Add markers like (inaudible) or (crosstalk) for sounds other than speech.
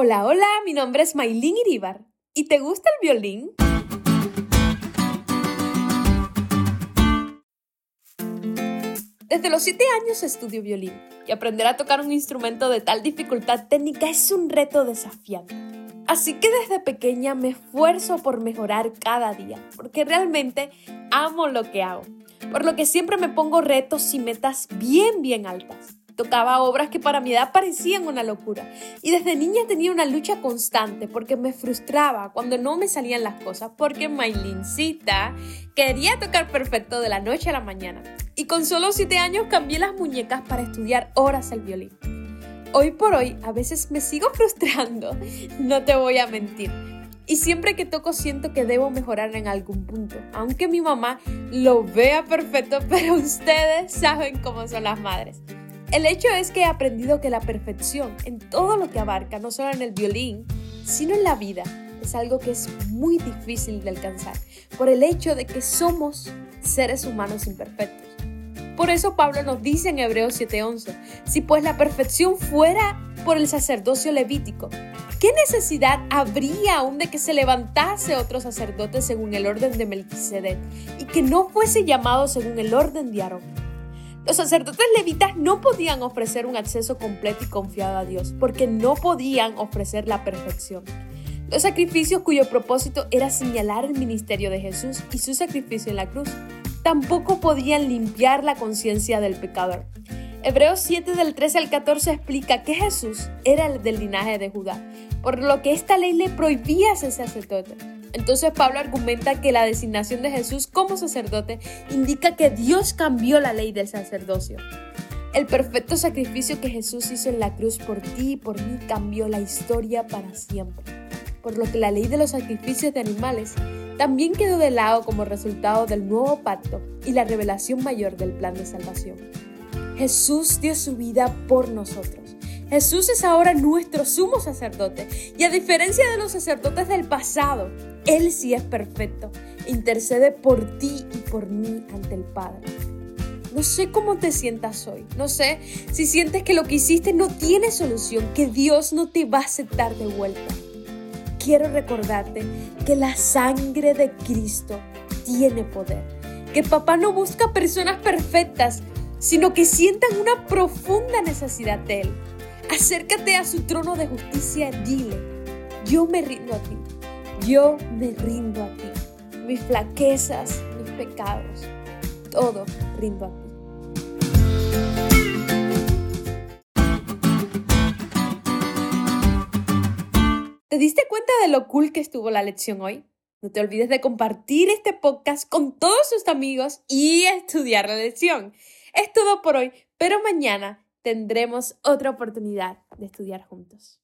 Hola, hola, mi nombre es Maylin Iribar. ¿Y te gusta el violín? Desde los 7 años estudio violín y aprender a tocar un instrumento de tal dificultad técnica es un reto desafiante. Así que desde pequeña me esfuerzo por mejorar cada día, porque realmente amo lo que hago, por lo que siempre me pongo retos y metas bien, bien altas. Tocaba obras que para mi edad parecían una locura. Y desde niña tenía una lucha constante porque me frustraba cuando no me salían las cosas porque Maylincita quería tocar perfecto de la noche a la mañana. Y con solo 7 años cambié las muñecas para estudiar horas el violín. Hoy por hoy a veces me sigo (laughs) frustrando, no te voy a mentir. Y siempre que toco siento que debo mejorar en algún punto. Aunque mi mamá lo vea perfecto, (laughs) pero ustedes saben cómo son las madres. El hecho es que he aprendido que la perfección en todo lo que abarca, no solo en el violín, sino en la vida, es algo que es muy difícil de alcanzar, por el hecho de que somos seres humanos imperfectos. Por eso Pablo nos dice en Hebreos 7:11, si pues la perfección fuera por el sacerdocio levítico, ¿qué necesidad habría aún de que se levantase otro sacerdote según el orden de Melquisedec y que no fuese llamado según el orden de Aarón? Los sacerdotes levitas no podían ofrecer un acceso completo y confiado a Dios, porque no podían ofrecer la perfección. Los sacrificios cuyo propósito era señalar el ministerio de Jesús y su sacrificio en la cruz, tampoco podían limpiar la conciencia del pecador. Hebreos 7 del 13 al 14 explica que Jesús era el del linaje de Judá, por lo que esta ley le prohibía ser sacerdote. Entonces Pablo argumenta que la designación de Jesús como sacerdote indica que Dios cambió la ley del sacerdocio. El perfecto sacrificio que Jesús hizo en la cruz por ti y por mí cambió la historia para siempre. Por lo que la ley de los sacrificios de animales también quedó de lado como resultado del nuevo pacto y la revelación mayor del plan de salvación. Jesús dio su vida por nosotros Jesús es ahora nuestro sumo sacerdote. Y a diferencia de los sacerdotes del pasado, Él sí es perfecto, intercede por ti y por mí ante el Padre. No sé cómo te sientas hoy, no sé si sientes que lo que hiciste no tiene solución, que Dios no te va a aceptar de vuelta. Quiero recordarte que la sangre de Cristo tiene poder, que papá no busca personas perfectas, sino que sientan una profunda necesidad de Él Acércate a su trono de justicia dile, yo me rindo a ti, yo me rindo a ti. Mis flaquezas, mis pecados, todo rindo a ti. ¿Te diste cuenta de lo cool que estuvo la lección hoy? No te olvides de compartir este podcast con todos tus amigos y estudiar la lección. Es todo por hoy, pero mañana tendremos otra oportunidad de estudiar juntos.